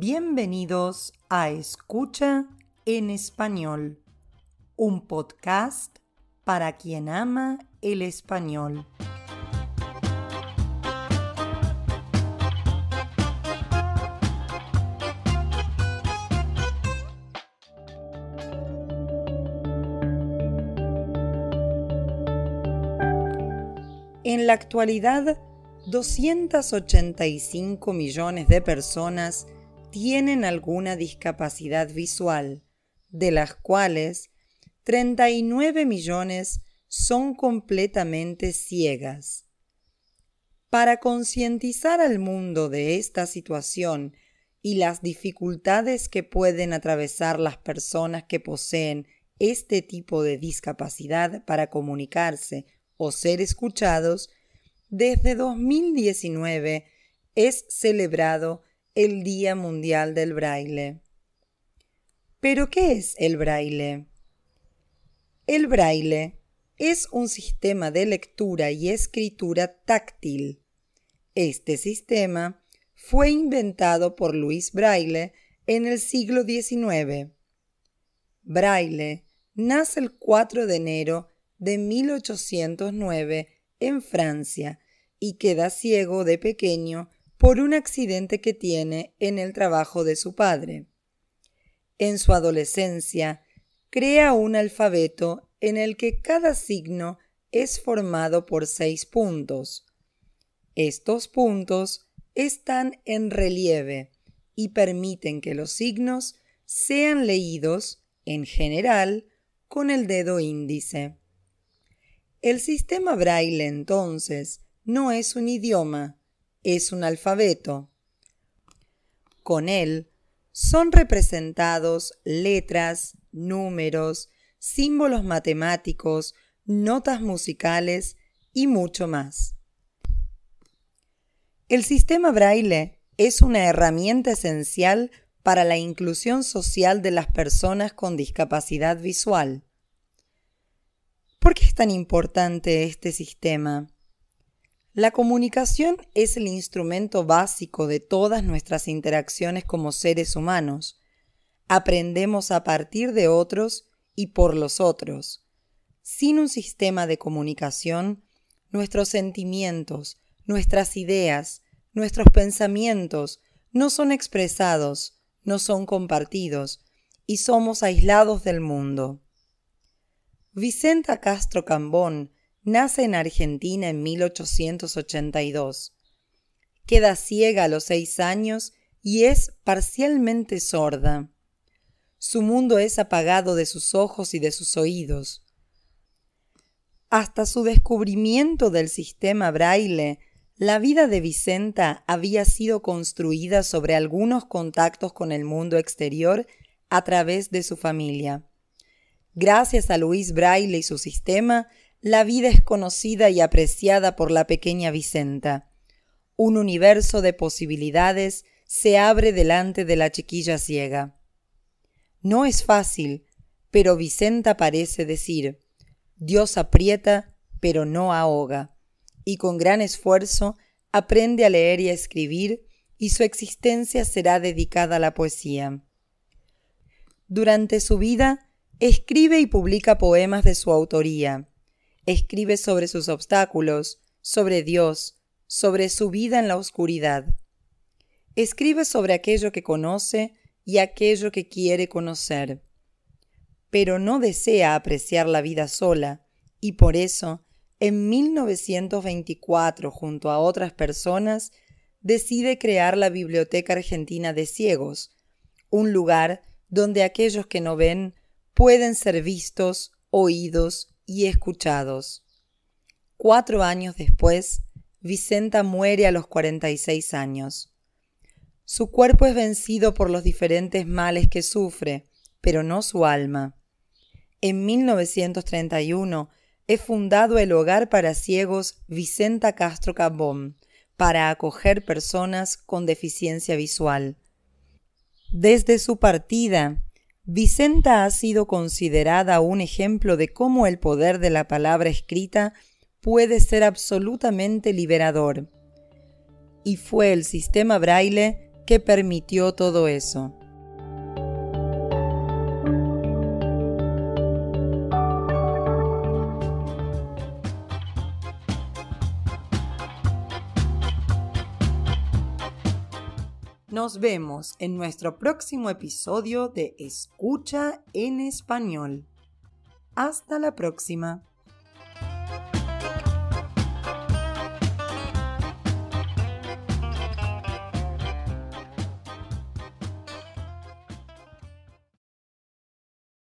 Bienvenidos a Escucha en Español, un podcast para quien ama el español. En la actualidad, 285 millones de personas tienen alguna discapacidad visual, de las cuales 39 millones son completamente ciegas. Para concientizar al mundo de esta situación y las dificultades que pueden atravesar las personas que poseen este tipo de discapacidad para comunicarse o ser escuchados, desde 2019 es celebrado el Día Mundial del Braille. ¿Pero qué es el braille? El braille es un sistema de lectura y escritura táctil. Este sistema fue inventado por Luis Braille en el siglo XIX. Braille nace el 4 de enero de 1809 en Francia y queda ciego de pequeño por un accidente que tiene en el trabajo de su padre. En su adolescencia, crea un alfabeto en el que cada signo es formado por seis puntos. Estos puntos están en relieve y permiten que los signos sean leídos, en general, con el dedo índice. El sistema braille, entonces, no es un idioma, es un alfabeto. Con él son representados letras, números, símbolos matemáticos, notas musicales y mucho más. El sistema braille es una herramienta esencial para la inclusión social de las personas con discapacidad visual. ¿Por qué es tan importante este sistema? La comunicación es el instrumento básico de todas nuestras interacciones como seres humanos. Aprendemos a partir de otros y por los otros. Sin un sistema de comunicación, nuestros sentimientos, nuestras ideas, nuestros pensamientos no son expresados, no son compartidos y somos aislados del mundo. Vicenta Castro Cambón Nace en Argentina en 1882. Queda ciega a los seis años y es parcialmente sorda. Su mundo es apagado de sus ojos y de sus oídos. Hasta su descubrimiento del sistema braille, la vida de Vicenta había sido construida sobre algunos contactos con el mundo exterior a través de su familia. Gracias a Luis Braille y su sistema, la vida es conocida y apreciada por la pequeña Vicenta. Un universo de posibilidades se abre delante de la chiquilla ciega. No es fácil, pero Vicenta parece decir, Dios aprieta, pero no ahoga, y con gran esfuerzo aprende a leer y a escribir, y su existencia será dedicada a la poesía. Durante su vida, escribe y publica poemas de su autoría, escribe sobre sus obstáculos, sobre Dios, sobre su vida en la oscuridad. Escribe sobre aquello que conoce y aquello que quiere conocer. Pero no desea apreciar la vida sola, y por eso, en 1924, junto a otras personas, decide crear la Biblioteca Argentina de Ciegos, un lugar donde aquellos que no ven pueden ser vistos, oídos y escuchados. Cuatro años después, Vicenta muere a los 46 años. Su cuerpo es vencido por los diferentes males que sufre, pero no su alma. En 1931 es fundado el Hogar para Ciegos Vicenta Castro Cabón para acoger personas con deficiencia visual. Desde su partida, Vicenta ha sido considerada un ejemplo de cómo el poder de la palabra escrita puede ser absolutamente liberador. Y fue el sistema braille que permitió todo eso. Nos vemos en nuestro próximo episodio de Escucha en Español. Hasta la próxima.